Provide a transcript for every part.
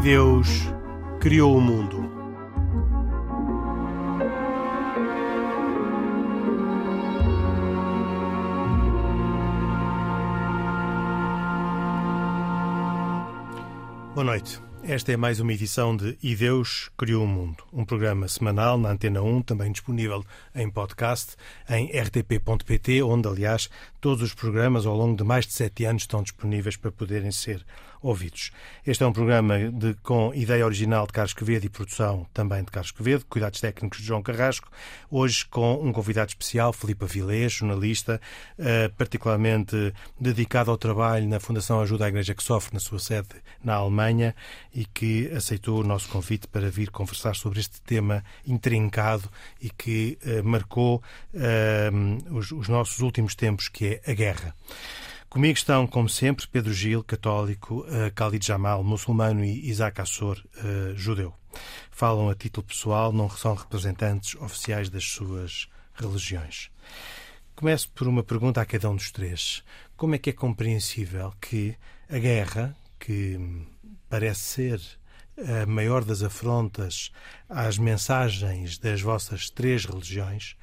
E Deus criou o mundo. Boa noite. Esta é mais uma edição de E Deus Criou o Mundo, um programa semanal na Antena 1, também disponível em podcast em rtp.pt, onde, aliás, todos os programas ao longo de mais de sete anos estão disponíveis para poderem ser ouvidos. Este é um programa de, com ideia original de Carlos Quevedo e produção também de Carlos Quevedo, cuidados técnicos de João Carrasco, hoje com um convidado especial, Filipe Avilés, jornalista, eh, particularmente dedicado ao trabalho na Fundação Ajuda à Igreja que Sofre, na sua sede na Alemanha, e que aceitou o nosso convite para vir conversar sobre este tema intrincado e que eh, marcou eh, os, os nossos últimos tempos, que é a guerra. Comigo estão, como sempre, Pedro Gil, católico, uh, Khalid Jamal, muçulmano e Isaac Assor, uh, judeu. Falam a título pessoal, não são representantes oficiais das suas religiões. Começo por uma pergunta a cada um dos três. Como é que é compreensível que a guerra, que parece ser a maior das afrontas às mensagens das vossas três religiões,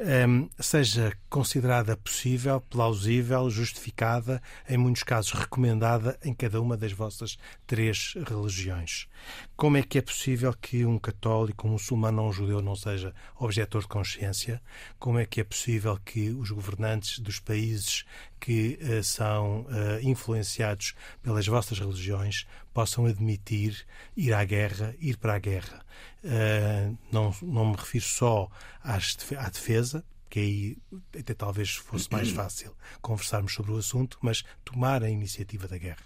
Ehm, seja considerada possível, plausível, justificada, em muitos casos recomendada em cada uma das vossas três religiões. Como é que é possível que um católico, um muçulmano ou um judeu não seja objetor de consciência? Como é que é possível que os governantes dos países que uh, são uh, influenciados pelas vossas religiões possam admitir ir à guerra, ir para a guerra? Uh, não, não me refiro só às, à defesa, que aí até talvez fosse mais fácil conversarmos sobre o assunto, mas tomar a iniciativa da guerra.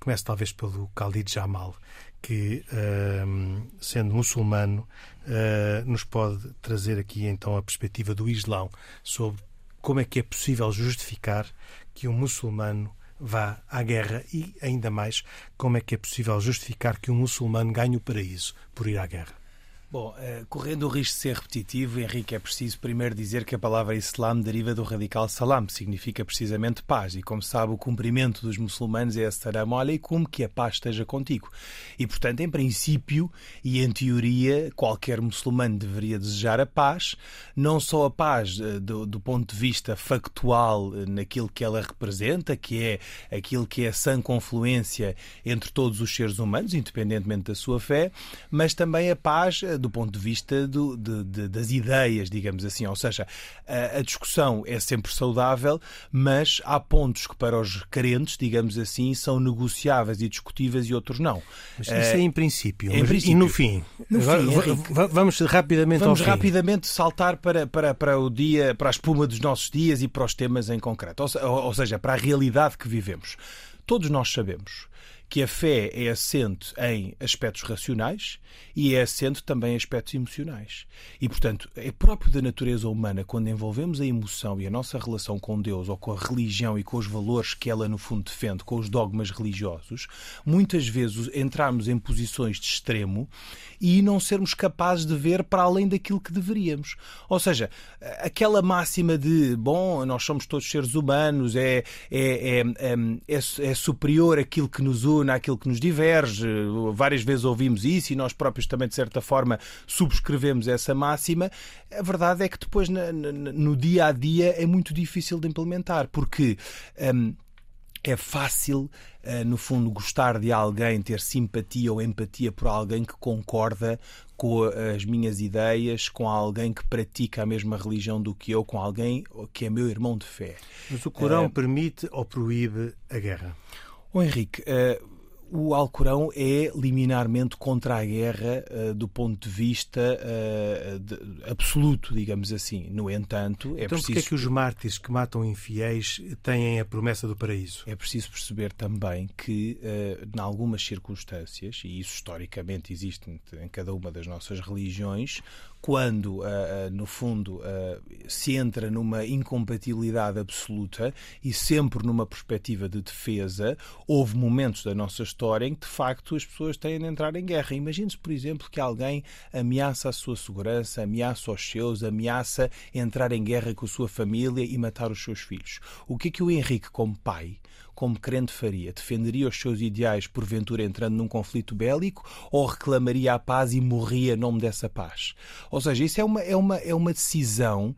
Começo talvez pelo Khalid Jamal, que, uh, sendo muçulmano, uh, nos pode trazer aqui então a perspectiva do Islão sobre como é que é possível justificar que um muçulmano vá à guerra e, ainda mais, como é que é possível justificar que um muçulmano ganhe o paraíso por ir à guerra? Bom, uh, correndo o risco de ser repetitivo, Henrique, é preciso primeiro dizer que a palavra Islam deriva do radical salam, que significa precisamente paz. E como sabe, o cumprimento dos muçulmanos é assalamu alaikum, que a paz esteja contigo. E, portanto, em princípio e em teoria, qualquer muçulmano deveria desejar a paz, não só a paz uh, do, do, ponto de vista factual uh, naquilo que ela representa, que é aquilo que é a sã confluência entre todos os seres humanos, independentemente da sua fé, mas também a paz do ponto de vista do, de, de, das ideias, digamos assim. Ou seja, a, a, discussão é sempre saudável, mas há pontos que para os carentes, digamos assim, são negociáveis e discutíveis e outros não. Mas isso é em princípio. Em princípio. E no fim? No fim vamos rapidamente Vamos rapidamente saltar para, para, para o dia, para a espuma dos nossos dias e para os temas em concreto. Ou, ou seja, para a realidade que vivemos. Todos nós sabemos que a fé é assente em aspectos racionais e é assente também em aspectos emocionais. E, portanto, é próprio da natureza humana, quando envolvemos a emoção e a nossa relação com Deus ou com a religião e com os valores que ela, no fundo, defende, com os dogmas religiosos, muitas vezes entrarmos em posições de extremo e não sermos capazes de ver para além daquilo que deveríamos. Ou seja, aquela máxima de, bom, nós somos todos seres humanos, é, é, é, é, é superior aquilo que nos une àquilo que nos diverge. Várias vezes ouvimos isso e nós próprios também, de certa forma, subscrevemos essa máxima. A verdade é que depois, no dia a dia, é muito difícil de implementar, porque. Hum, é fácil, eh, no fundo, gostar de alguém, ter simpatia ou empatia por alguém que concorda com as minhas ideias, com alguém que pratica a mesma religião do que eu, com alguém que é meu irmão de fé. Mas o Corão uh, permite ou proíbe a guerra? O Henrique, uh, o Alcorão é liminarmente contra a guerra uh, do ponto de vista uh, de, absoluto, digamos assim. No entanto, é então, preciso. Então, é que os mártires que matam infiéis têm a promessa do paraíso? É preciso perceber também que, uh, em algumas circunstâncias, e isso historicamente existe em cada uma das nossas religiões, quando, no fundo, se entra numa incompatibilidade absoluta e sempre numa perspectiva de defesa, houve momentos da nossa história em que, de facto, as pessoas têm de entrar em guerra. Imagine-se, por exemplo, que alguém ameaça a sua segurança, ameaça os seus, ameaça entrar em guerra com a sua família e matar os seus filhos. O que é que o Henrique, como pai, como crente faria? Defenderia os seus ideais, porventura entrando num conflito bélico, ou reclamaria a paz e morria em nome dessa paz? Ou seja, isso é uma, é uma, é uma decisão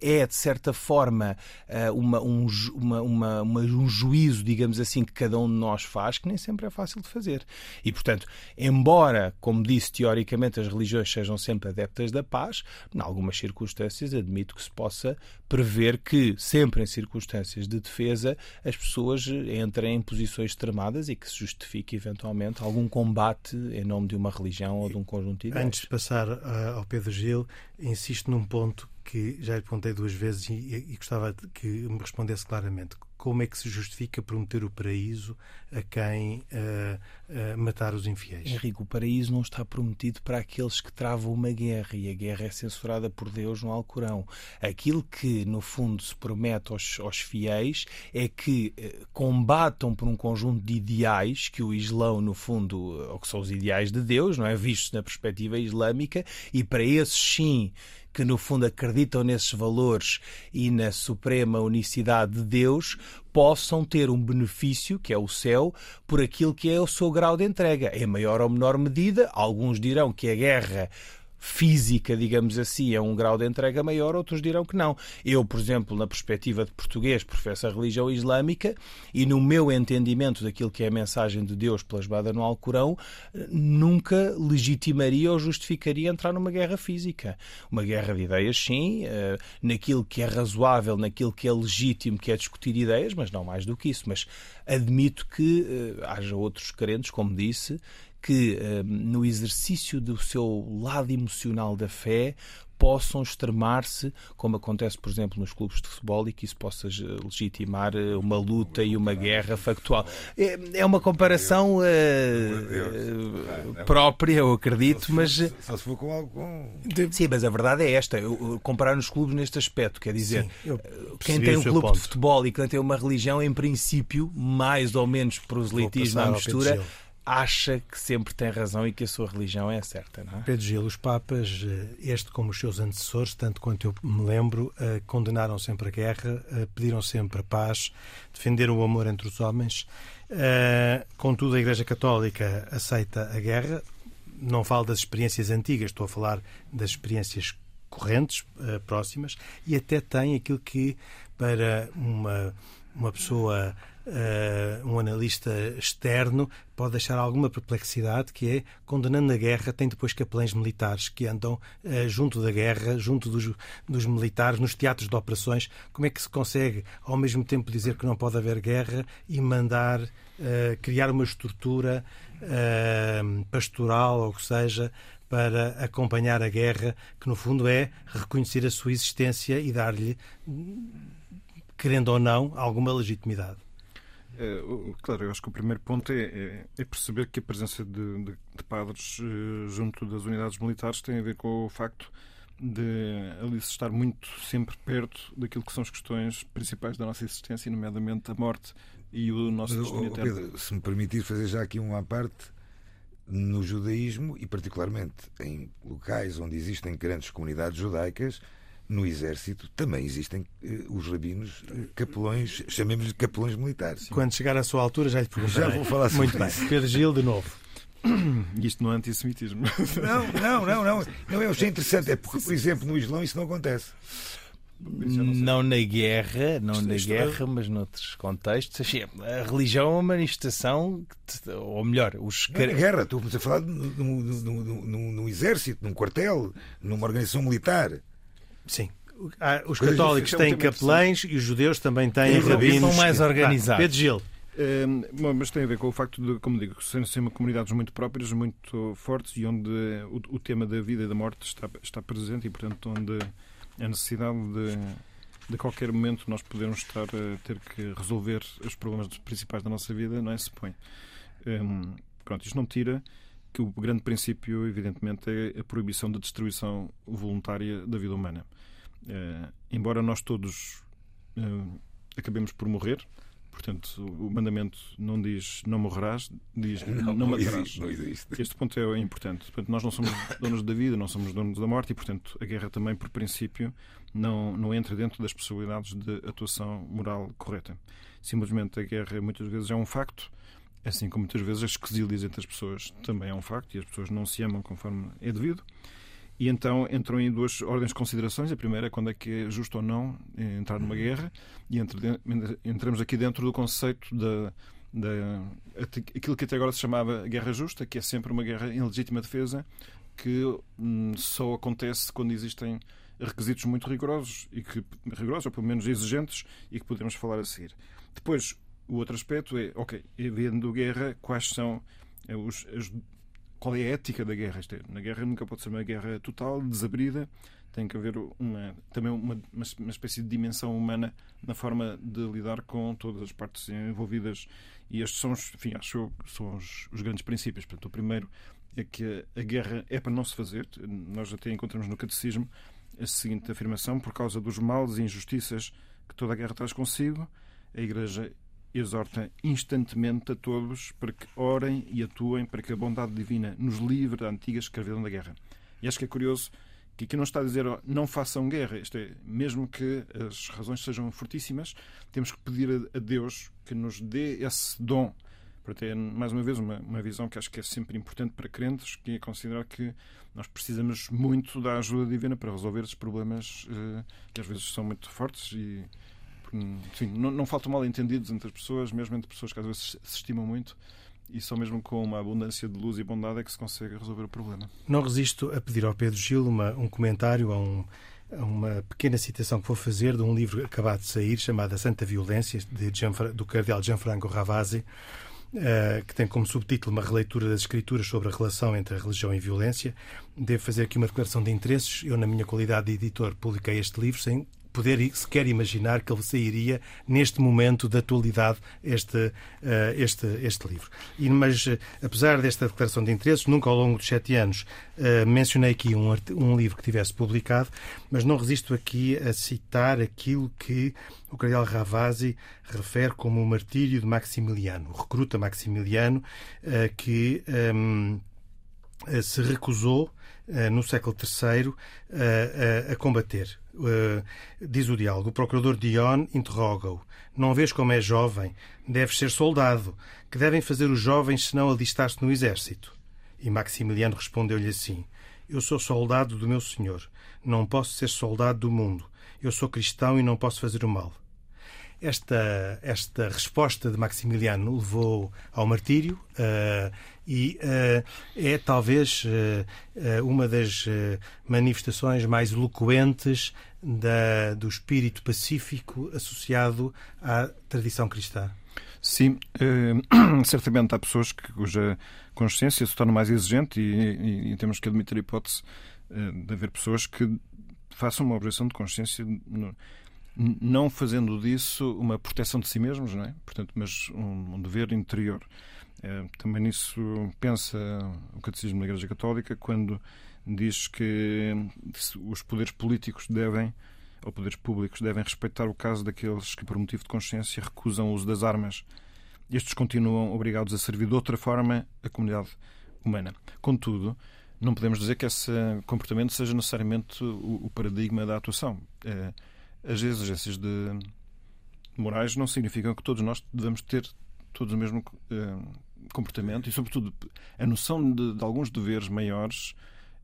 é, de certa forma, eh, uma, um, uma, uma, um juízo, digamos assim, que cada um de nós faz, que nem sempre é fácil de fazer. E, portanto, embora, como disse, teoricamente as religiões sejam sempre adeptas da paz, em algumas circunstâncias admito que se possa prever que, sempre em circunstâncias de defesa, as pessoas entrem em posições extremadas e que se justifique eventualmente algum combate em nome de uma religião ou de um conjunto de ideias. Antes de passar uh, ao Pedro Gil, insisto num ponto que já lhe perguntei duas vezes e, e gostava que me respondesse claramente como é que se justifica prometer o paraíso a quem uh, uh, matar os infiéis? Henrique, o paraíso não está prometido para aqueles que travam uma guerra e a guerra é censurada por Deus no Alcorão. Aquilo que, no fundo, se promete aos, aos fiéis é que uh, combatam por um conjunto de ideais que o Islão, no fundo, ou que são os ideais de Deus, não é? Vistos na perspectiva islâmica, e para esses sim que no fundo acreditam nesses valores e na suprema unicidade de Deus, possam ter um benefício, que é o céu, por aquilo que é o seu grau de entrega. Em maior ou menor medida, alguns dirão que a guerra física, digamos assim, é um grau de entrega maior, outros dirão que não. Eu, por exemplo, na perspectiva de português, professo a religião islâmica e no meu entendimento daquilo que é a mensagem de Deus plasmada no Alcorão, nunca legitimaria ou justificaria entrar numa guerra física. Uma guerra de ideias, sim, eh, naquilo que é razoável, naquilo que é legítimo, que é discutir ideias, mas não mais do que isso. Mas admito que eh, haja outros crentes, como disse, que eh, no exercício do seu lado emocional da fé possam extremar-se, como acontece, por exemplo, nos clubes de futebol, e que isso possa legitimar eh, uma luta e uma guerra factual. É, é uma comparação uh, própria, eu acredito, mas. Só se for com algo. Sim, mas a verdade é esta: comparar os clubes neste aspecto, quer dizer, quem tem um clube de futebol e quem tem uma religião, em princípio, mais ou menos proselitismo à mistura acha que sempre tem razão e que a sua religião é certa. Não é? Pedro Gil, os Papas, eh, este como os seus antecessores, tanto quanto eu me lembro, eh, condenaram sempre a guerra, eh, pediram sempre a paz, defenderam o amor entre os homens. Contudo, a Igreja Católica aceita a guerra. Não falo das experiências antigas, estou a falar das experiências correntes, próximas, e até tem aquilo que, para uma, uma pessoa uh, um analista externo pode deixar alguma perplexidade, que é, condenando a guerra, tem depois capelães militares que andam uh, junto da guerra, junto dos, dos militares, nos teatros de operações. Como é que se consegue, ao mesmo tempo, dizer que não pode haver guerra e mandar uh, criar uma estrutura pastoral, ou que seja, para acompanhar a guerra, que no fundo é reconhecer a sua existência e dar-lhe, querendo ou não, alguma legitimidade. É, claro, eu acho que o primeiro ponto é, é, é perceber que a presença de, de, de, padres eh, junto das unidades militares tem a ver com o facto de ali se estar muito sempre perto daquilo que são as questões principais da nossa existência, nomeadamente a morte e o nosso Mas, destino oh, Pedro, se me permitir fazer já aqui uma parte, no judaísmo e particularmente em locais onde existem grandes comunidades judaicas, no exército também existem uh, os rabinos uh, capelões, chamemos-lhe capelões militares. Quando chegar à sua altura já lhe perguntarei. Já vou falar sobre Muito isso. bem. Pedro Gil, de novo. Isto não é antissemitismo. Não, não, não, não. Não, eu achei interessante. É porque, por exemplo, no Islão isso não acontece. Não na guerra, não na guerra, mas noutros contextos. Assim, a religião é uma manifestação, ou melhor, os. Não, na guerra, estou a falar no exército, num quartel, numa organização militar. Sim. Os católicos têm capelães e os judeus também têm rabinos. São mais organizados. Pedro Gil. Um, mas tem a ver com o facto de, como digo, serem sempre comunidades muito próprias, muito fortes e onde o, o, tema da vida e da morte está, está presente e, portanto, onde a necessidade de, de qualquer momento nós podermos estar a ter que resolver os problemas principais da nossa vida não é se põe. Um, pronto, isto não tira que o grande princípio, evidentemente, é a proibição da destruição voluntária da vida humana. Uh, embora nós todos uh, acabemos por morrer, Portanto, o mandamento não diz não morrerás, diz Não, não, matarás. não existe. Este ponto é importante. Portanto, nós não somos donos da vida, não somos donos da morte e, portanto, a guerra também, por princípio, não, não entra dentro das possibilidades de atuação moral correta. Simplesmente a guerra muitas vezes é um facto, assim como muitas vezes as quesílias entre as pessoas também é um facto e as pessoas não se amam conforme é devido. E então entram em duas ordens de considerações. A primeira é quando é que é justo ou não eh, entrar numa guerra, e entre, entramos aqui dentro do conceito da, da, aquilo que até agora se chamava guerra justa, que é sempre uma guerra em legítima defesa, que hum, só acontece quando existem requisitos muito rigorosos, e que, rigorosos, ou pelo menos exigentes, e que podemos falar a seguir. Depois, o outro aspecto é, ok, havendo guerra, quais são eh, os, as qual é a ética da guerra. É, na guerra nunca pode ser uma guerra total, desabrida. Tem que haver uma, também uma, uma espécie de dimensão humana na forma de lidar com todas as partes envolvidas. E estes são, os, enfim, acho são os, os grandes princípios. Portanto, o primeiro é que a guerra é para não se fazer. Nós até encontramos no Catecismo a seguinte afirmação: por causa dos males e injustiças que toda a guerra traz consigo, a Igreja exorta instantemente a todos para que orem e atuem para que a bondade divina nos livre da antiga escravidão da guerra. E acho que é curioso que aqui não está a dizer oh, não façam guerra. Isto é, mesmo que as razões sejam fortíssimas, temos que pedir a Deus que nos dê esse dom. Para ter, mais uma vez, uma, uma visão que acho que é sempre importante para crentes, que é considerar que nós precisamos muito da ajuda divina para resolver esses problemas eh, que às vezes são muito fortes e Sim, não, não faltam mal entendidos entre as pessoas, mesmo entre pessoas que às vezes se estimam muito e só mesmo com uma abundância de luz e bondade é que se consegue resolver o problema. Não resisto a pedir ao Pedro Gil uma, um comentário a, um, a, uma pequena citação que vou fazer de um livro acabado de sair chamado A Santa Violência, de Gian, do cardeal Gianfranco Ravasi, uh, que tem como subtítulo uma releitura das escrituras sobre a relação entre a religião e a violência. Devo fazer aqui uma declaração de interesses. Eu, na minha qualidade de editor, publiquei este livro sem poder sequer imaginar que ele sairia neste momento da atualidade este, uh, este, este livro. E, mas, uh, apesar desta declaração de interesses, nunca ao longo dos sete anos uh, mencionei aqui um, um livro que tivesse publicado, mas não resisto aqui a citar aquilo que o Cardeal Ravasi refere como o martírio de Maximiliano, o recruta Maximiliano, que um, se recusou no século III a combater Uh, diz o diálogo. O procurador Dion interroga-o. Não vês como é jovem? Deves ser soldado. Que devem fazer os jovens se não alistar-se no exército? E Maximiliano respondeu-lhe assim: Eu sou soldado do meu senhor. Não posso ser soldado do mundo. Eu sou cristão e não posso fazer o mal. Esta, esta resposta de Maximiliano levou ao martírio uh, e uh, é talvez uh, uma das manifestações mais eloquentes da, do espírito pacífico associado à tradição cristã. Sim, certamente há pessoas que, cuja consciência se torna mais exigente e, e, e temos que admitir a hipótese de haver pessoas que façam uma objeção de consciência no, não fazendo disso uma proteção de si mesmos, não é? Portanto, mas um, um dever interior. É, também nisso pensa o Catecismo da Igreja Católica quando diz que os poderes políticos devem, ou poderes públicos, devem respeitar o caso daqueles que, por motivo de consciência, recusam o uso das armas. Estes continuam obrigados a servir de outra forma a comunidade humana. Contudo, não podemos dizer que esse comportamento seja necessariamente o, o paradigma da atuação. É, as exigências de morais não significam que todos nós devemos ter todos o mesmo uh, comportamento e, sobretudo, a noção de, de alguns deveres maiores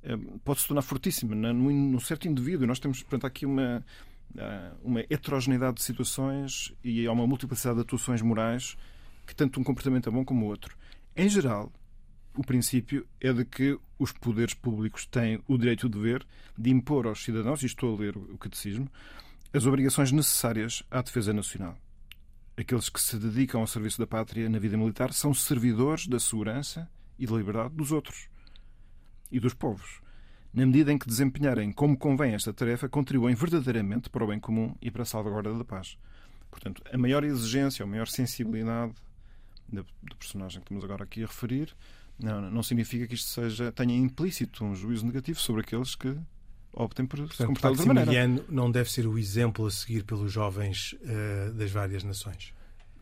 uh, pode se tornar fortíssima né? num certo indivíduo. Nós temos, portanto, aqui uma, uh, uma heterogeneidade de situações e há uma multiplicidade de atuações morais que tanto um comportamento é bom como o outro. Em geral, o princípio é de que os poderes públicos têm o direito e o dever de impor aos cidadãos, e estou a ler o catecismo, as obrigações necessárias à defesa nacional. Aqueles que se dedicam ao serviço da pátria na vida militar são servidores da segurança e da liberdade dos outros e dos povos. Na medida em que desempenharem como convém esta tarefa, contribuem verdadeiramente para o bem comum e para a salvaguarda da paz. Portanto, a maior exigência, a maior sensibilidade do personagem que estamos agora aqui a referir não, não significa que isto seja, tenha implícito um juízo negativo sobre aqueles que optem por Portanto, se comportar de outra maneira. não deve ser o exemplo a seguir pelos jovens uh, das várias nações.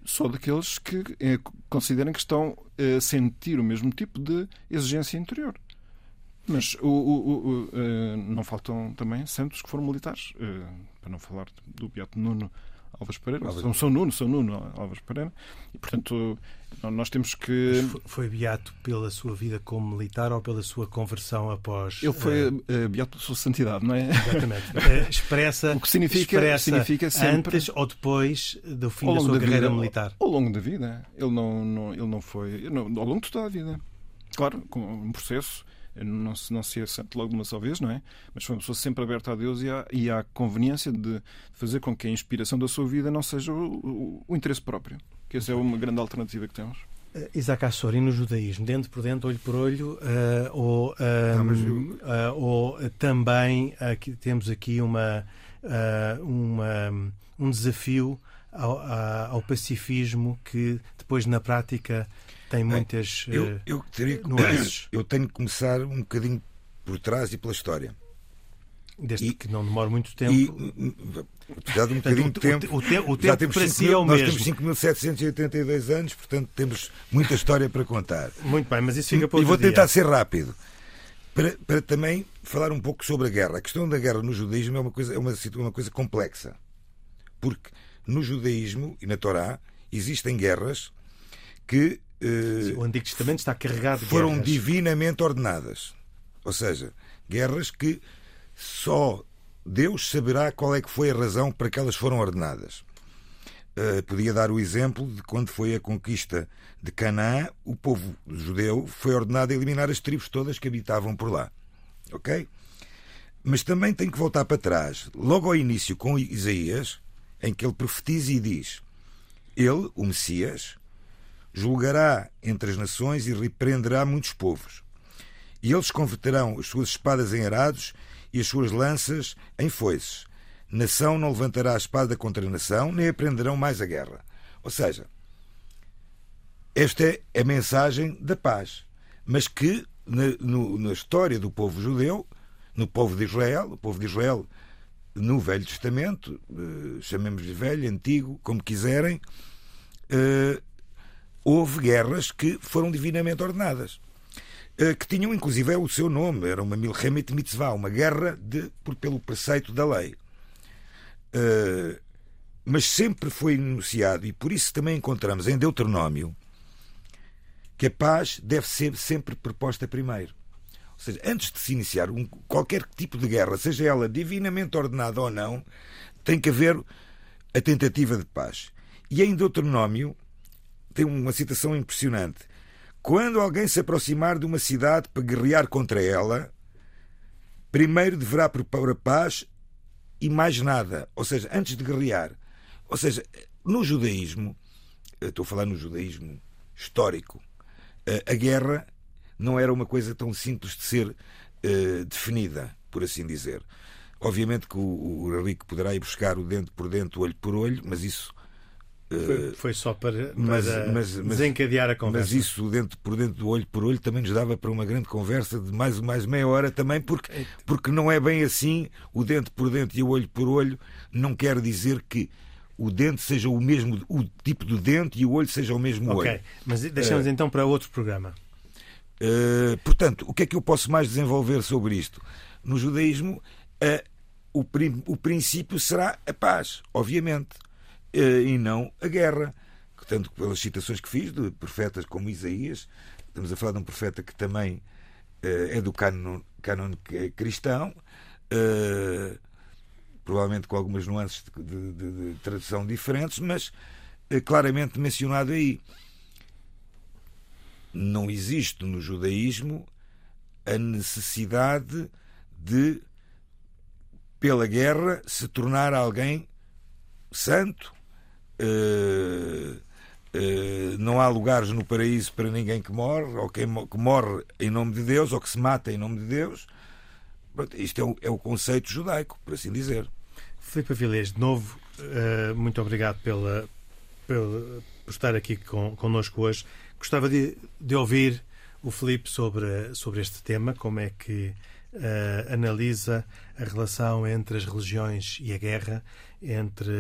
só daqueles que eh, considerem que estão a sentir o mesmo tipo de exigência interior. Mas o, o, o, uh, não faltam também santos que foram militares, uh, para não falar do Beato Nuno Alves Pereira, Alves. São, São Nuno, São Nuno Alves Pereira, e portanto nós temos que. Mas foi beato pela sua vida como militar ou pela sua conversão após. Ele foi uh... beato pela sua santidade, não é? Exatamente. expressa. O que significa, expressa significa sempre. Antes ou depois do fim da sua da carreira vida, militar? Ao, ao, longo da vida. Ele não, não, ele não foi. Não, ao longo de toda a vida. Claro, com um processo não se, não se é santo logo de uma só vez, não é? Mas foi uma pessoa sempre aberta a Deus e à, e à conveniência de fazer com que a inspiração da sua vida não seja o, o, o interesse próprio. Que essa é uma grande alternativa que temos. Uh, Isaac Assor, e no judaísmo, dentro por dentro, olho por olho, uh, ou, uh, uh, ou também aqui, temos aqui uma, uma, um desafio ao, ao, pacifismo que depois na prática tem muitas eu, eu, teria, nuances. Eu tenho que começar um bocadinho por trás e pela história. Desde e, que não demore muito tempo. E, apesar de um bocadinho de tempo. O, te, o tempo para si é o nós mesmo. Nós temos 5.782 anos, portanto temos muita história para contar. Muito bem, mas isso fica para E vou dia. tentar ser rápido. Para, para também falar um pouco sobre a guerra. A questão da guerra no judaísmo é uma coisa, é uma, uma coisa complexa. Porque no judaísmo e na Torá existem guerras que o Antigo Testamento está carregado de foram guerras. divinamente ordenadas. Ou seja, guerras que só Deus saberá qual é que foi a razão para que elas foram ordenadas. Uh, podia dar o exemplo de quando foi a conquista de Canaã, o povo judeu foi ordenado a eliminar as tribos todas que habitavam por lá. Ok? Mas também tem que voltar para trás, logo ao início com Isaías, em que ele profetiza e diz: Ele, o Messias, julgará entre as nações e repreenderá muitos povos. E eles converterão as suas espadas em arados e as suas lanças em foices. Nação não levantará a espada contra a nação, nem aprenderão mais a guerra. Ou seja, esta é a mensagem da paz, mas que na, no, na história do povo judeu, no povo de Israel, o povo de Israel no Velho Testamento, eh, chamemos-lhe velho, antigo, como quiserem, eh, houve guerras que foram divinamente ordenadas. Eh, que tinham inclusive o seu nome, era uma Milchemet Mitzvah, uma guerra de, por, pelo preceito da lei. Uh, mas sempre foi enunciado, e por isso também encontramos em Deuteronômio que a paz deve ser sempre proposta primeiro. Ou seja, antes de se iniciar um, qualquer tipo de guerra, seja ela divinamente ordenada ou não, tem que haver a tentativa de paz. E em Deuteronômio tem uma citação impressionante. Quando alguém se aproximar de uma cidade para guerrear contra ela, primeiro deverá propor a paz e mais nada. Ou seja, antes de guerrear. Ou seja, no judaísmo, estou a falar no judaísmo histórico, a guerra não era uma coisa tão simples de ser uh, definida, por assim dizer. Obviamente que o, o Henrique poderá ir buscar o dente por dente, olho por olho, mas isso foi, foi, só para, para mas, mas, desencadear a conversa. Mas isso, dentro, por dentro do olho por olho, também nos dava para uma grande conversa de mais, mais meia hora também, porque, porque não é bem assim. O dente por dente e o olho por olho não quer dizer que o dente seja o mesmo, o tipo de dente e o olho seja o mesmo okay. olho. Mas deixamos uh, então para outro programa. Uh, portanto, o que é que eu posso mais desenvolver sobre isto? No judaísmo, uh, o, o princípio será a paz, obviamente. Eh, e não a guerra. Tanto pelas citações que fiz de profetas como Isaías, estamos a falar de um profeta que também eh, é do cânon, cânon cristão, eh, provavelmente com algumas nuances de, de, de tradução diferentes, mas claramente mencionado aí. Não existe no judaísmo a necessidade de, pela guerra, se tornar alguém santo Uh, não há lugares no paraíso para ninguém que morre, ou quem que morre em nome de Deus, ou que se mata em nome de Deus. Pronto, isto é o, é o, conceito judaico, por assim dizer. Filipe Avilés, de novo, uh, muito obrigado pela, pela, por estar aqui con, connosco hoje. Gostava de, de ouvir o Filipe sobre, sobre este tema, como é que uh, analisa a relação entre as religiões e a guerra, entre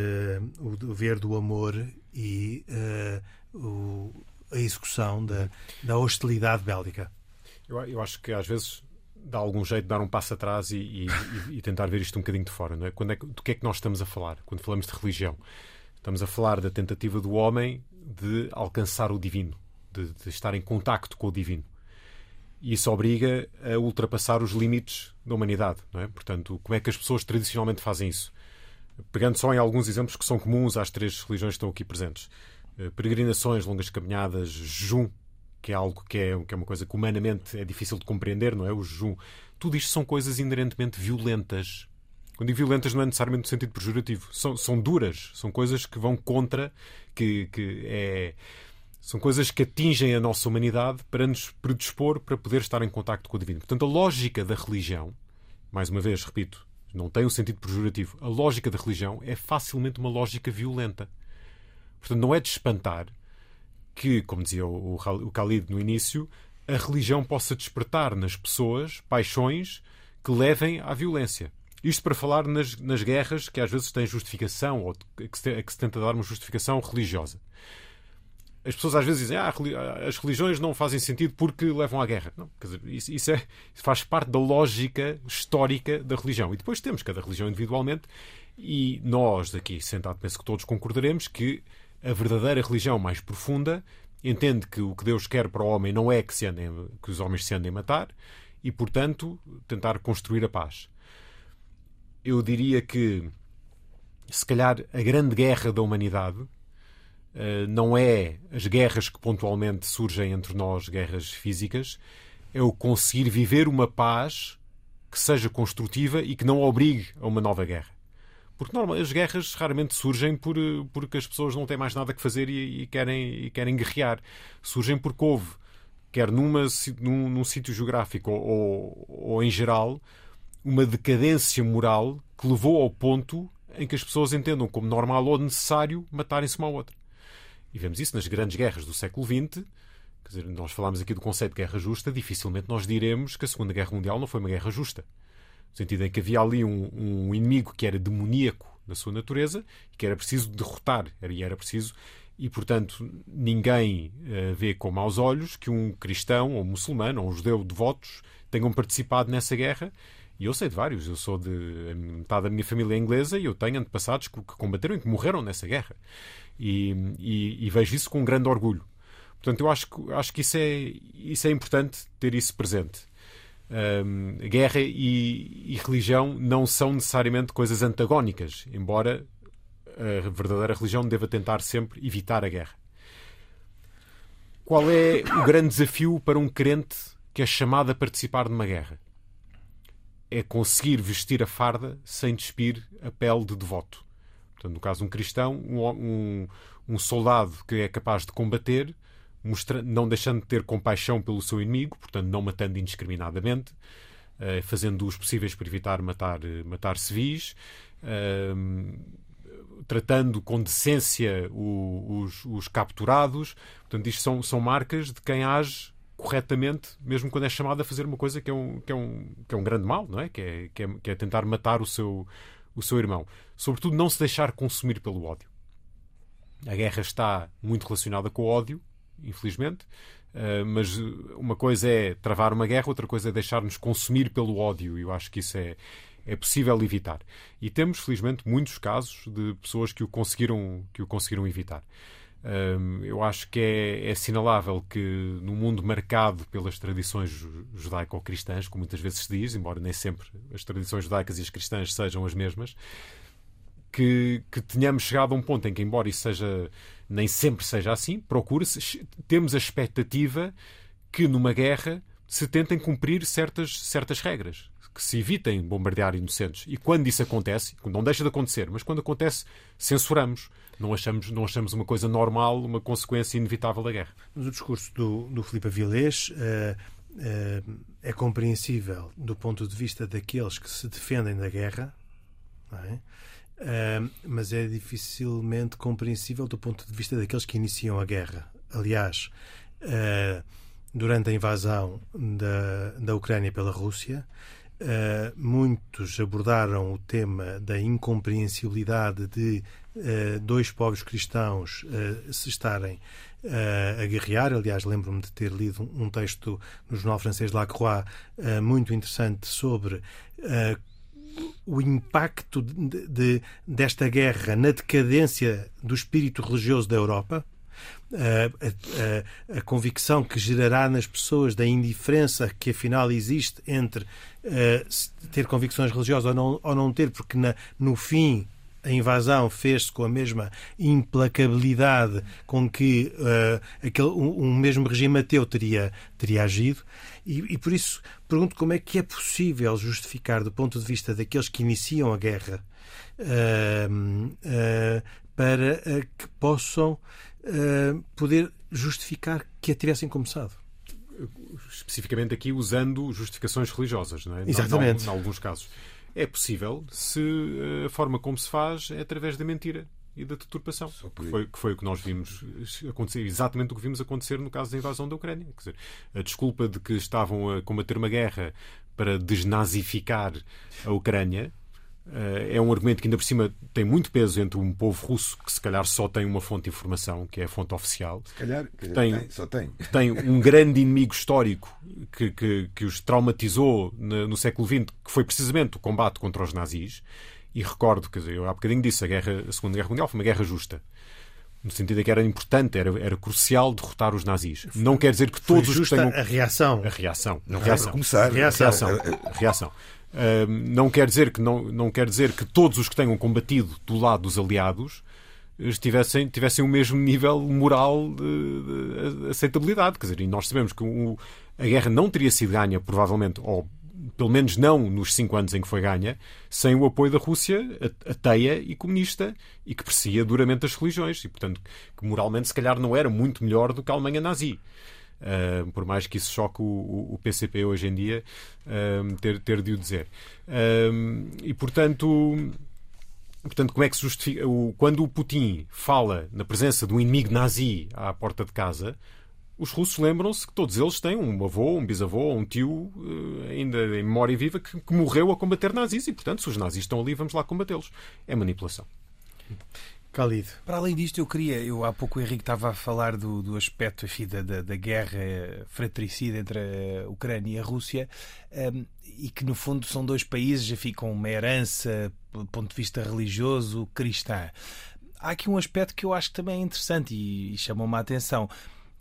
o dever do amor e uh, o, a execução da, da hostilidade bélica. Eu, eu, acho que às vezes dá algum jeito de dar um passo atrás e, e, e, tentar ver isto um bocadinho de fora. Não é? Quando é, do que é que nós estamos a falar quando falamos de religião? Estamos a falar da tentativa do homem de alcançar o divino, de, de estar em contacto com o divino. E isso obriga a ultrapassar os limites da humanidade. Não é? Portanto, como é que as pessoas tradicionalmente fazem isso? Pegando só em alguns exemplos que são comuns às três religiões que estão aqui presentes. Eh, peregrinações, longas caminhadas, jejum, que é algo que é, que é uma coisa que humanamente é difícil de compreender, não é? O jejum. Tudo isto são coisas inerentemente violentas. Quando digo violentas não é necessariamente no sentido pejorativo. São, são duras, são coisas que vão contra, que, que é, são coisas que atingem a nossa humanidade para nos predispor para poder estar em contacto com o divino. Portanto, a lógica da religião, mais uma vez, repito, não tem um sentido pejorativo. A lógica da religião é facilmente uma lógica violenta. Portanto, não é de espantar que, como dizia o, Khalid no início, a religião possa despertar nas pessoas paixões que levem à violência. Isto para falar nas, nas guerras que às vezes têm justificação, ou que se, que se tenta dar uma justificação religiosa. As pessoas às vezes dizem ah, as religiões não fazem sentido porque levam à guerra. Não, dizer, isso, isso, é, isso faz parte da lógica histórica da religião. E depois temos cada religião individualmente, e nós aqui sentados penso que todos concordaremos que a verdadeira religião mais profunda entende que o que Deus quer para o homem não é que, andem, que os homens se andem a matar e, portanto, tentar construir a paz. Eu diria que, se calhar, a grande guerra da humanidade não é as guerras que pontualmente surgem entre nós, guerras físicas, é o conseguir viver uma paz que seja construtiva e que não obrigue a uma nova guerra. Porque normal, as guerras raramente surgem por, eh, porque as pessoas não têm mais nada que fazer e, e querem, e querem guerrear. Surgem porque houve, quer numa, num, num sítio geográfico ou, ou, ou em geral, uma decadência moral que levou ao ponto em que as pessoas entendam como normal ou necessário matarem-se uma à outra. E vemos isso nas grandes guerras do século XX. Quer dizer, nós falámos aqui do conceito de guerra justa, dificilmente nós diremos que a Segunda Guerra Mundial não foi uma guerra justa no sentido em que havia ali um, um inimigo que era demoníaco na sua natureza e que era preciso derrotar, e era preciso e, portanto, ninguém uh, vê com maus olhos que um cristão, ou um muçulmano, ou um judeu devotos tenham participado nessa guerra. E eu sei de vários. Eu sou de. metade da minha família é inglesa e eu tenho antepassados que combateram e que morreram nessa guerra. E, e, e, vejo isso com grande orgulho. Portanto, eu acho, acho que isso é, isso é importante ter isso presente um, guerra e, e, religião não são necessariamente coisas antagónicas, embora a verdadeira religião deva tentar sempre evitar a guerra. Qual é o grande desafio para um crente que é chamado a participar de uma guerra? É conseguir vestir a farda sem despir a pele de devoto. Portanto, no caso um cristão, um, um, um soldado que é capaz de combater mostra, não deixando de ter compaixão pelo seu inimigo, portanto, não matando indiscriminadamente, uh, fazendo os possíveis para evitar matar, uh, matar civis, uh, tratando com decência o, os, os, capturados. Portanto, isto são, são marcas de quem age corretamente, mesmo quando é chamado a fazer uma coisa que é um, que é um, que é um grande mal, não é? Que, é, que, é, que é tentar matar o seu, o seu irmão. Sobretudo, não se deixar consumir pelo ódio. A guerra está muito relacionada com o ódio, infelizmente. Uh, mas uma coisa é travar uma guerra, outra coisa é deixar-nos consumir pelo ódio, eu acho que isso é, é possível evitar. E temos, felizmente, muitos casos de pessoas que o conseguiram, que o conseguiram evitar. Eu acho que é, é assinalável que, num mundo marcado pelas tradições judaico-cristãs, como muitas vezes se diz, embora nem sempre as tradições judaicas e as cristãs sejam as mesmas, que, que tenhamos chegado a um ponto em que, embora isso seja nem sempre seja assim, procura-se, temos a expectativa que numa guerra se tentem cumprir certas, certas regras, que se evitem bombardear inocentes. E quando isso acontece, não deixa de acontecer, mas quando acontece, censuramos. Não achamos, não achamos uma coisa normal, uma consequência inevitável da guerra. Mas o discurso do, do Filipe Avilés uh, uh, é compreensível do ponto de vista daqueles que se defendem da guerra, é? Uh, mas é dificilmente compreensível do ponto de vista daqueles que iniciam a guerra. Aliás, durante a invasão da, da Ucrânia pela Rússia, Uh, muitos abordaram o tema da incompreensibilidade de uh, dois povos cristãos uh, se estarem a guerrear. Aliás, lembro-me de ter lido um texto no jornal francês Lacroix muito interessante sobre o impacto de, de, desta guerra na decadência do espírito religioso da Europa a, a, a, convicção que gerará nas pessoas da indiferença que afinal existe entre uh, ter convicções religiosas ou não, ou não ter, porque na, no fim a invasão fez-se com a mesma implacabilidade com que uh, aquele, um, um, mesmo regime ateu teria, teria agido. E, e, por isso pergunto como é que é possível justificar, do ponto de vista daqueles que iniciam a guerra, uh, uh, para que possam uh, poder justificar que a tivessem começado. Especificamente aqui usando justificações religiosas, não é? Exatamente. Em, alguns casos. É possível se eh, a forma como se faz é através da mentira e da deturpação, que foi, que foi o que nós vimos acontecer, exatamente o que vimos acontecer no caso da invasão da Ucrânia. Quer dizer, a desculpa de que estavam a combater uma guerra para desnazificar a Ucrânia é um argumento que ainda por cima tem muito peso entre um povo russo que se calhar só tem uma fonte de informação, que é a fonte oficial. Se calhar, tem, tem, só tem. Tem um grande inimigo histórico que, que, que os traumatizou no, no século XX, que foi precisamente o combate contra os nazis. E recordo, quer dizer, eu há bocadinho disse, a, guerra, a Segunda Guerra Mundial foi uma guerra justa no sentido de que era importante, era, era crucial derrotar os nazis. Não quer dizer que todos os que tenham... a reação. A reação. Não reação. começar. Reação. reação. reação não quer dizer que não, não quer dizer que todos os que tenham combatido do lado dos aliados tivessem, tivessem o mesmo nível moral de, de aceitabilidade. Quer dizer, e nós sabemos que o, a guerra não teria sido ganha, provavelmente, ou pelo menos não nos cinco anos em que foi ganha, sem o apoio da Rússia ateia e comunista e que perseguia duramente as religiões. E, portanto, que moralmente, se calhar, não era muito melhor do que a Alemanha nazi. Por mais que isso choque o, o PCP hoje em dia, ter, ter de o dizer. E, portanto, portanto, como é que se justifica? O, quando o Putin fala na presença de um inimigo nazi à porta de casa, os russos lembram-se que todos eles têm um avô, um bisavô, um tio, ainda em memória viva, que, que morreu a combater nazis e, portanto, se os nazis estão ali, vamos lá combatê-los. É manipulação. Khalid. Para além disto, eu queria, eu há pouco o Henrique estava a falar do, do aspecto enfim, da, da, guerra fratricida entre a Ucrânia e a Rússia, um, e que no fundo são dois países enfim, com uma herança, do ponto de vista religioso, cristã. Há aqui um aspecto que eu acho que também é interessante e, e chamou-me a atenção.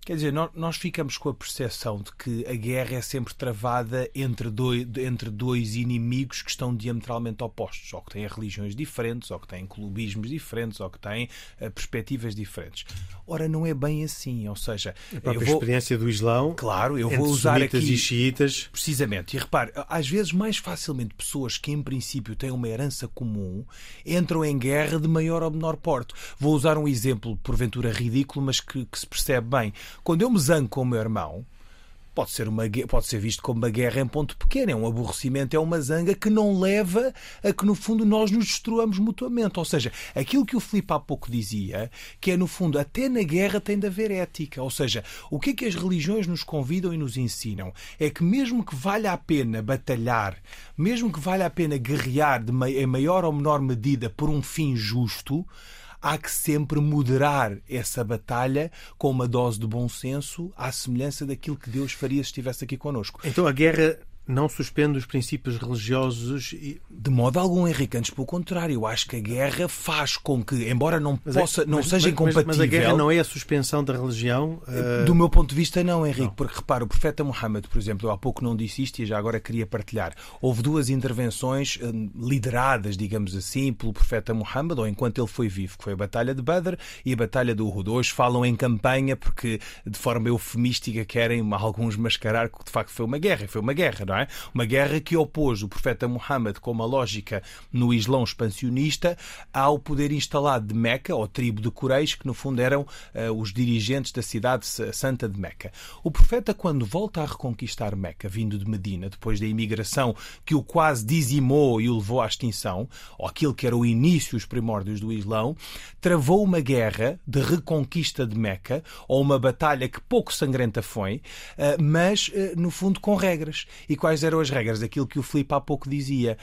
Quer dizer, nós ficamos com a percepção de que a guerra é sempre travada entre dois, entre dois inimigos que estão diametralmente opostos, ou que têm religiões diferentes, ou que têm clubismos diferentes, ou que têm uh, perspectivas diferentes. Ora, não é bem assim, ou seja... A própria vou... experiência do Islão Claro, eu vou usar aqui... e xiitas... Precisamente. E repare, às vezes mais facilmente pessoas que em princípio têm uma herança comum entram em guerra de maior ou menor porte. Vou usar um exemplo, porventura ridículo, mas que, que se percebe bem. Quando eu me zango com o meu irmão, pode ser, uma, pode ser visto como uma guerra em ponto pequeno, é um aborrecimento, é uma zanga que não leva a que, no fundo, nós nos destruamos mutuamente. Ou seja, aquilo que o Filipe há pouco dizia, que é, no fundo, até na guerra tem de haver ética. Ou seja, o que é que as religiões nos convidam e nos ensinam? É que mesmo que valha a pena batalhar, mesmo que valha a pena guerrear de, em maior ou menor medida por um fim justo, há que sempre moderar essa batalha com uma dose de bom senso, à semelhança daquilo que Deus faria se estivesse aqui connosco. Então a guerra não suspende os princípios religiosos e... De modo algum, Henrique. Antes, pelo contrário, eu acho que a guerra faz com que, embora não mas é- possa, é, não mas, seja mas, incompatível... Mas a guerra não é a suspensão da religião? Uh... Do meu ponto de vista, não, Henrique. Não. Porque, repara, o profeta Muhammad, por exemplo, eu há pouco não disse isto e já agora queria partilhar. Houve duas intervenções uh, lideradas, digamos assim, pelo profeta Muhammad, ou enquanto ele foi vivo, que foi a Batalha de Badr e a Batalha de Uhud. Hoje falam em campanha porque, de forma eufemística, querem alguns mascarar que, de facto, foi uma guerra. Foi uma guerra, não é? Uma guerra que opôs o profeta Muhammad com uma lógica no Islão expansionista ao poder instalado de Meca, ou tribo de Quraysh, que no fundo eram uh, os dirigentes da cidade santa de Meca. O profeta, quando volta a reconquistar Meca, vindo de Medina, depois da imigração que o quase dizimou e o levou à extinção, ou aquilo que era o início, os primórdios do Islão, travou uma guerra de reconquista de Meca, ou uma batalha que pouco sangrenta foi, uh, mas, uh, no fundo, com regras. E quais eram as regras? Aquilo que o Filipe há pouco dizia: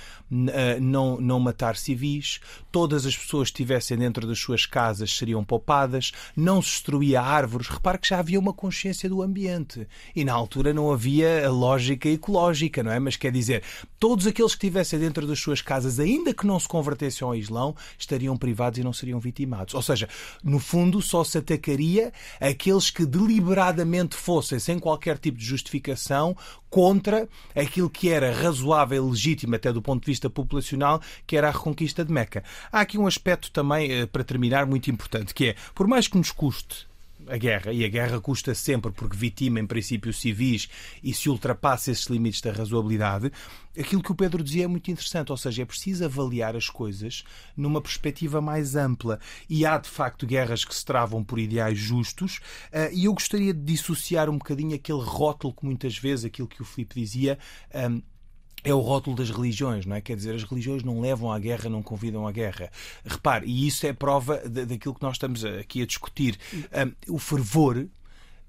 não, não matar civis, todas as pessoas que estivessem dentro das suas casas seriam poupadas, não se destruía árvores. Repare que já havia uma consciência do ambiente e na altura não havia a lógica ecológica, não é? Mas quer dizer, todos aqueles que estivessem dentro das suas casas, ainda que não se convertessem ao Islão, estariam privados e não seriam vitimados. Ou seja, no fundo, só se atacaria aqueles que deliberadamente fossem, sem qualquer tipo de justificação, contra aquilo que era razoável e legítimo até do ponto de vista populacional, que era a reconquista de Meca. Há aqui um aspecto também, eh, para terminar, muito importante, que é, por mais que nos custe a guerra, e a guerra custa sempre porque vitima, em princípio, civis e se ultrapassa esses limites da razoabilidade, aquilo que o Pedro dizia é muito interessante, ou seja, é preciso avaliar as coisas numa perspectiva mais ampla. E há, de facto, guerras que se travam por ideais justos, eh, e eu gostaria de dissociar um bocadinho aquele rótulo que muitas vezes, aquilo que o Filipe dizia, ehm, é o rótulo das religiões, não é? Quer dizer, as religiões não levam à guerra, não convidam à guerra. Repare, e isso é prova daquilo que nós estamos aqui a discutir. Um, o fervor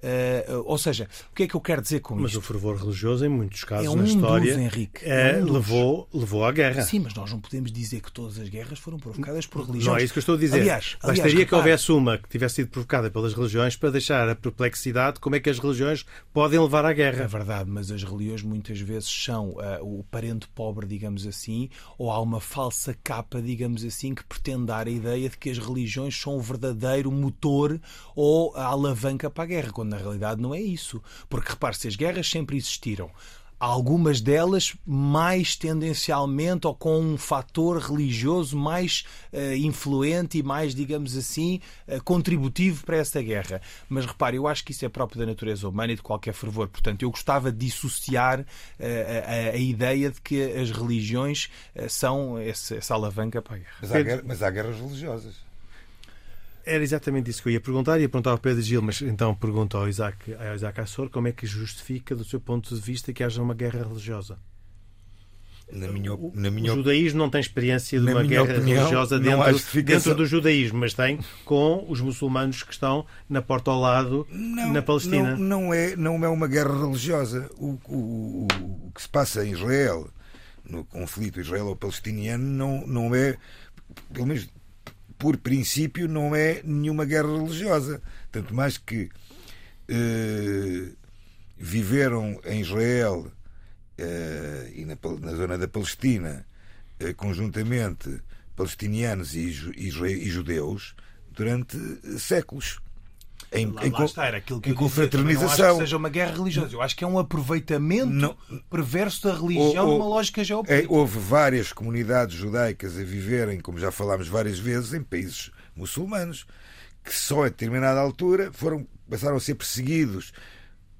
Uh, ou seja, o que é que eu quero dizer com mas isto? Mas o fervor religioso, em muitos casos é um na história, dos, Henrique, é, é um levou, levou à guerra. Sim, mas nós não podemos dizer que todas as guerras foram provocadas por religiões. Não é isso que eu estou a dizer. Aliás, Bastaria que houvesse uma que tivesse sido provocada pelas religiões para deixar a perplexidade como é que as religiões podem levar à guerra. É verdade, mas as religiões muitas vezes são uh, o parente pobre, digamos assim, ou há uma falsa capa, digamos assim, que pretende dar a ideia de que as religiões são o verdadeiro motor ou a alavanca para a guerra, quando na realidade não é isso. Porque repare, se as guerras sempre existiram, algumas delas mais tendencialmente ou com um fator religioso mais uh, influente e mais, digamos assim, uh, contributivo para essa guerra. Mas repare, eu acho que isso é próprio da natureza humana e de qualquer fervor. Portanto, eu gostava de dissociar uh, a, a, ideia de que as religiões são esse, essa alavanca para a guerra. Mas há, guerra, mas há guerras religiosas. Era exatamente isso que eu ia perguntar. Ia perguntar ao Pedro Gil, mas então pergunto ao Isaac, ao Isaac Assor como é que justifica, do seu ponto de vista, que haja uma guerra religiosa. Na minha, na minha, o judaísmo não tem experiência de uma guerra opinião, religiosa dentro, dentro do judaísmo, mas tem com os muçulmanos que estão na porta ao lado não, na Palestina. Não, não, é, não é uma guerra religiosa. O, o, o, que se passa em Israel, no conflito israelo-palestiniano, não, não é, pelo menos por princípio, não é nenhuma guerra religiosa. Tanto mais que eh, viveram em Israel eh, e na, na, zona da Palestina, eh, conjuntamente palestinianos e, e, judeus, durante séculos em, lá, em, lá está, era aquilo que em confraternização. Não acho que seja uma guerra religiosa. Eu acho que é um aproveitamento não, perverso da religião ou, numa lógica geopolítica. É, houve várias comunidades judaicas a viverem, como já falámos várias vezes, em países muçulmanos, que só a determinada altura foram, passaram a ser perseguidos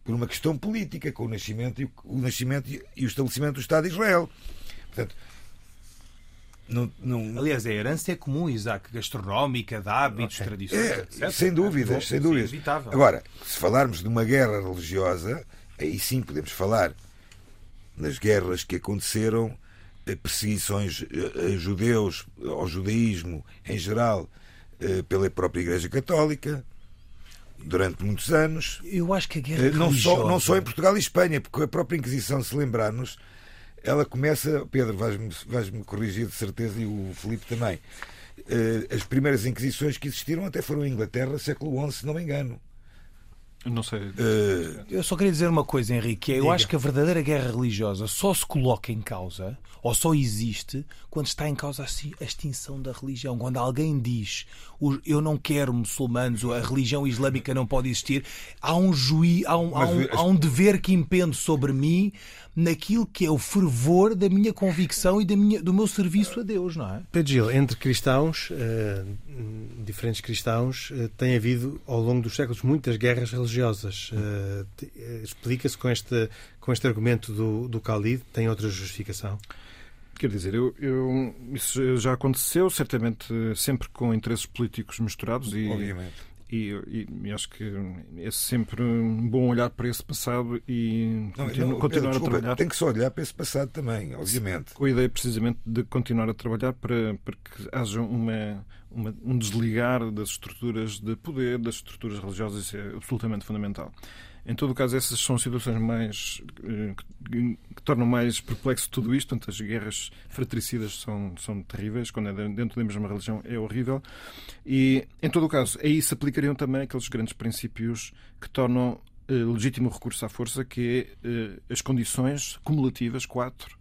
por uma questão política, com o nascimento e o, o nascimento e o estabelecimento do Estado de Israel. Portanto, não, não... Aliás, a herança é comum, Isaac, gastronómica, de hábitos, okay. tradições, é, etc. Sem dúvidas, é, sem dúvidas. Agora, se falarmos de uma guerra religiosa, aí sim podemos falar nas guerras que aconteceram, eh, perseguições a eh, judeus, ao judaísmo em geral, eh, pela própria Igreja Católica, durante muitos anos. Eu acho que a guerra não só Não só em Portugal e Espanha, porque a própria Inquisição, se lembrar-nos, ela começa, Pedro, vais-me vais -me corrigir de certeza e o Filipe também. Uh, as primeiras inquisições que existiram até foram em Inglaterra, século XI, se não me engano. Não sei. Uh... Eu só queria dizer uma coisa, Henrique. É, eu Diga. acho que a verdadeira guerra religiosa só se coloca em causa, ou só existe, quando está em causa a extinção da religião. Quando alguém diz eu não quero muçulmanos, a religião islâmica não pode existir, há um, juí, há um, há um, há um dever que impende sobre mim naquilo que é o fervor da minha convicção e da minha, do meu serviço a Deus, não é? Pedro Gil, entre cristãos, uh, diferentes cristãos, uh, tem havido ao longo dos séculos muitas guerras religiosas. Uh, Explica-se com este, com este argumento do, do Khalid? Tem outra justificação? Quer dizer, eu, eu, isso já aconteceu, certamente sempre com interesses políticos misturados e, Obviamente e, e, acho que é sempre bom olhar para esse passado e não, continu, não, continuar desculpa, a trabalhar. Tem que só olhar para esse passado também, obviamente. Com a ideia precisamente de continuar a trabalhar para, para que haja uma, uma, um desligar das estruturas de poder, das estruturas religiosas, isso é absolutamente fundamental. Em todo o caso, essas são situações mais eh, que, tornam mais perplexo tudo isto. Portanto, as guerras fratricidas são, são terríveis. Quando é dentro da mesma religião, é horrível. E, em todo o caso, aí se aplicariam também aqueles grandes princípios que tornam eh, legítimo recurso à força, que é eh, as condições cumulativas, quatro,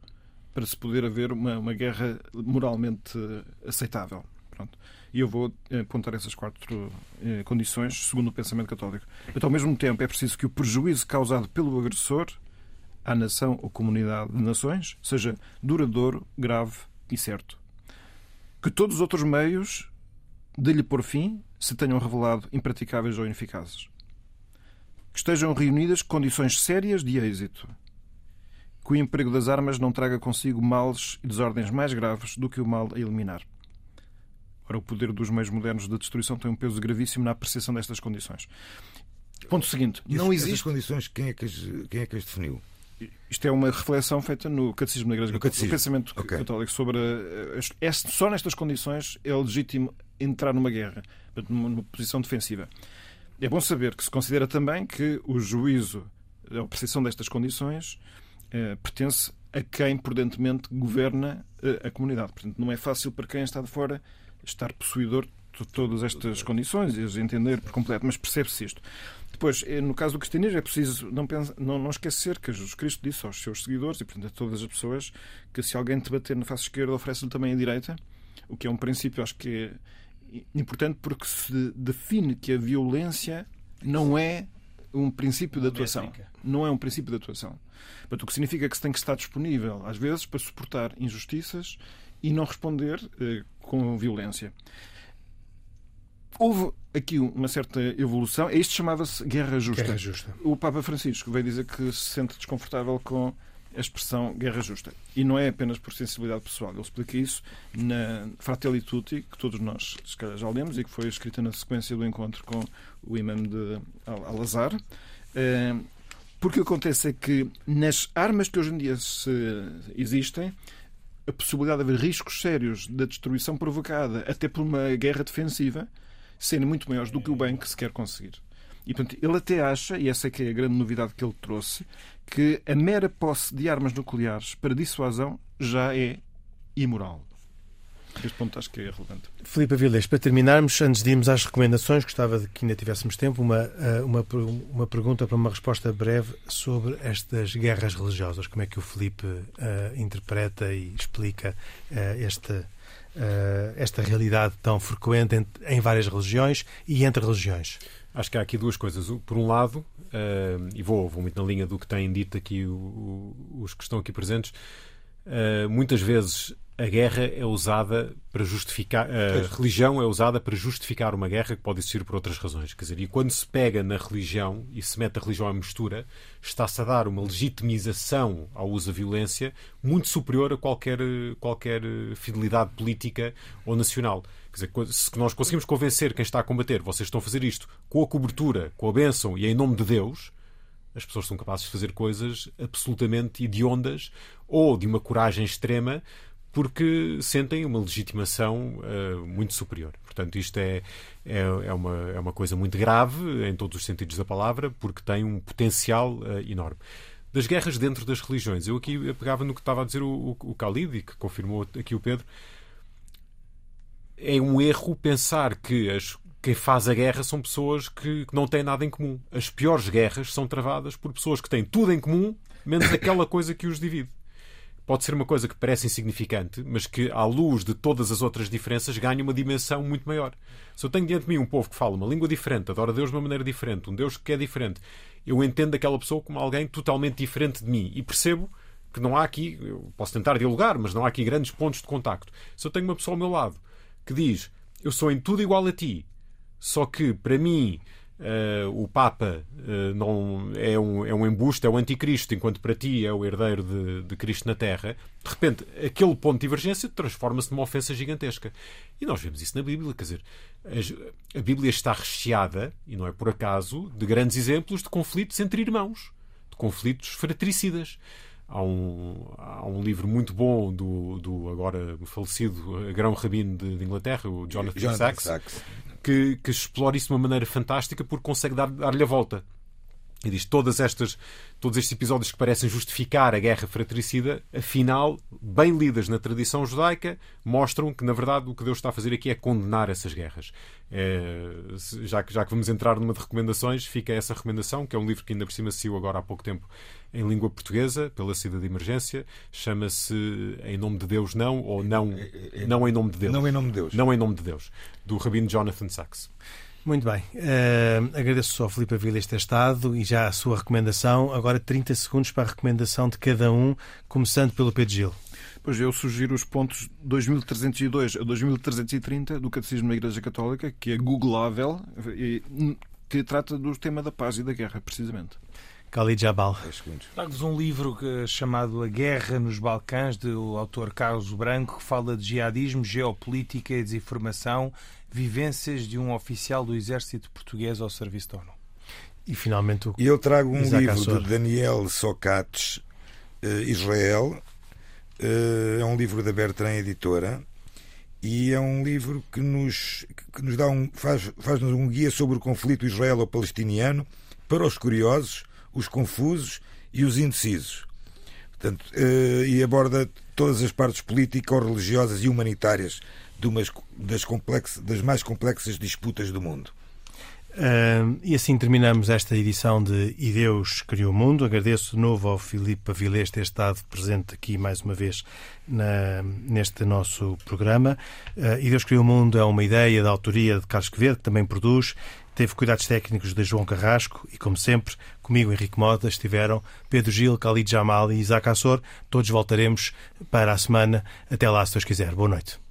para se poder haver uma, uma guerra moralmente aceitável. Pronto. E eu vou eh, apontar essas quatro eh, condições segundo o pensamento católico. Mas, ao mesmo tempo, é preciso que o prejuízo causado pelo agressor à nação ou comunidade de nações seja duradouro, grave e certo. Que todos os outros meios de lhe pôr fim se tenham revelado impraticáveis ou ineficazes. Que estejam reunidas condições sérias de êxito. Que o emprego das armas não traga consigo males e desordens mais graves do que o mal a eliminar. Ora, o poder dos meios modernos de destruição tem um peso gravíssimo na apreciação destas condições. Ponto seguinte: não essas existe. condições, quem é, que as, quem é que as definiu? Isto é uma reflexão feita no Catecismo da Igreja Católica, o pensamento Ok. católico sobre a- este- só nestas condições é legítimo entrar numa guerra, numa posição defensiva. É bom saber que se considera também que o juízo, a apreciação destas condições, eh, pertence a quem prudentemente governa eh, a comunidade. Portanto, não é fácil para quem está de fora estar possuidor de todas estas condições e as entender por completo, mas percebe-se isto. Depois, eh, no caso do cristianismo, é preciso não, pensa- não, não esquecer que Jesus Cristo disse aos seus seguidores e, portanto, a todas as pessoas que se alguém te bater na face esquerda, oferece-lhe também a direita, o que é um princípio, acho que é importante porque se define que a violência não é um princípio de atuação. Não é um princípio de atuação. Portanto, o que significa que se tem que estar disponível, às vezes, para suportar injustiças e não responder eh, com violência. Houve aqui uma certa evolução. Isto chamava-se guerra justa. Guerra justa. O Papa Francisco veio dizer que se sente desconfortável com a expressão guerra justa. E não é apenas por sensibilidade pessoal. Ele explica isso na Fratelli Tutti, que todos nós se calhar, já lemos e que foi escrita na sequência do encontro com o imã de Al- Al-Azhar. Eh, Porque o que acontece é que nas armas que hoje em dia se existem, a possibilidade de haver riscos sérios da destruição provocada até por uma guerra defensiva serem muito maiores do que o bem que se quer conseguir. E, portanto, ele até acha, e essa é que é a grande novidade que ele trouxe, que a mera posse de armas nucleares para dissuasão já é imoral. Este ponto acho que é relevante. Filipe Avilés, para terminarmos, antes de irmos às recomendações, gostava de que ainda tivéssemos tempo, uma, eh, uma, uma pergunta para uma resposta breve sobre estas guerras religiosas. Como é que o Filipe eh, interpreta e explica eh, esta, eh, esta realidade tão frequente em, em várias religiões e entre religiões? Acho que há aqui duas coisas. Por um lado, eh, e vou, vou muito na linha do que têm dito aqui o- o- os que estão aqui presentes, eh, muitas vezes a guerra é usada para justificar, a religião é usada para justificar uma guerra que pode existir por outras razões. Quer dizer, e quando se pega na religião e se mete a religião à mistura, está-se a dar uma legitimização ao uso da violência muito superior a qualquer, qualquer fidelidade política ou nacional. Quer dizer, se nós conseguimos convencer quem está a combater, vocês estão a fazer isto com a cobertura, com a bênção e em nome de Deus, as pessoas são capazes de fazer coisas absolutamente hediondas ou de uma coragem extrema porque sentem uma legitimação eh, muito superior. Portanto, isto é, é, é, uma, é uma coisa muito grave em todos os sentidos da palavra, porque tem um potencial eh, enorme. Das guerras dentro das religiões, eu aqui pegava no que estava a dizer o, o, o Khalid e que confirmou aqui o Pedro. É um erro pensar que as, quem faz a guerra são pessoas que, que não têm nada em comum. As piores guerras são travadas por pessoas que têm tudo em comum, menos aquela coisa que os divide pode ser uma coisa que parece insignificante, mas que, à luz de todas as outras diferenças, ganha uma dimensão muito maior. Se eu tenho diante de mim um povo que fala uma língua diferente, adora Deus de uma maneira diferente, um Deus que é diferente, eu entendo aquela pessoa como alguém totalmente diferente de mim e percebo que não há aqui, eu posso tentar dialogar, mas não há aqui grandes pontos de contacto. Se eu tenho uma pessoa ao meu lado que diz eu sou em tudo igual a ti, só que para mim Uh, o Papa uh, não é um, é um embuste, é o anticristo, enquanto para ti é o herdeiro de, de Cristo na Terra, de repente aquele ponto de divergência transforma-se numa ofensa gigantesca. E nós vemos isso na Bíblia, quer dizer, a, a Bíblia está recheada, e não é por acaso, de grandes exemplos de conflitos entre irmãos, de conflitos fratricidas. Há um, há um livro muito bom do, do agora falecido grão rabino de, de Inglaterra, o Jonathan, Jonathan Sachs, Sachs. Que, que explora isso de uma maneira fantástica porque consegue dar- dar-lhe a volta. E diz todas estas, todos estes episódios que parecem justificar a guerra fratricida, afinal, bem lidas na tradição judaica, mostram que, na verdade, o que Deus está a fazer aqui é condenar essas guerras. É, já, que, já que vamos entrar numa de recomendações, fica essa recomendação, que é um livro que ainda por cima saiu agora há pouco tempo em língua portuguesa, pela saída de emergência. Chama-se Em Nome de Deus Não, ou Não, não Em Nome de Deus. Não em nome de Deus. Não em Nome de Deus, do Rabino Jonathan Sachs. Muito bem. Uh, agradeço ao Filipe Aviles ter estado e já a sua recomendação. Agora 30 segundos para a recomendação de cada um, começando pelo Pedro Gil. Pois eu sugiro os pontos 2302 a 2330 do Catecismo da Igreja Católica, que é googlável e que trata do tema da paz e da guerra, precisamente. Khalid Jabal. Trago-vos um livro chamado A Guerra nos Balcãs, do autor Carlos Branco, que fala de jihadismo, geopolítica e desinformação Vivências de um oficial do exército português ao serviço da ONU. E finalmente o E eu trago um Isaac livro Assor. de Daniel Socrates, uh, Israel. Uh, é um livro da Bertrand Editora e é um livro que nos, que nos dá um, faz, faz-nos um guia sobre o conflito israelo-palestiniano para os curiosos, os confusos e os indecisos. Portanto, uh, e aborda todas as partes político-religiosas e humanitárias de umas, das, complexas, das mais complexas disputas do mundo. Uh, e assim terminamos esta edição de E Deus Criou o Mundo. Agradeço de novo ao Filipe Avilés ter estado presente aqui mais uma vez na, neste nosso programa. Uh, e Deus Criou o Mundo é uma ideia da autoria de Carlos Quevedo, que também produz. Teve cuidados técnicos de João Carrasco e, como sempre, comigo, Henrique Mota, estiveram Pedro Gil, Khalid Jamal e Isaac Assor. Todos voltaremos para a semana. Até lá, se Deus quiser. Boa noite.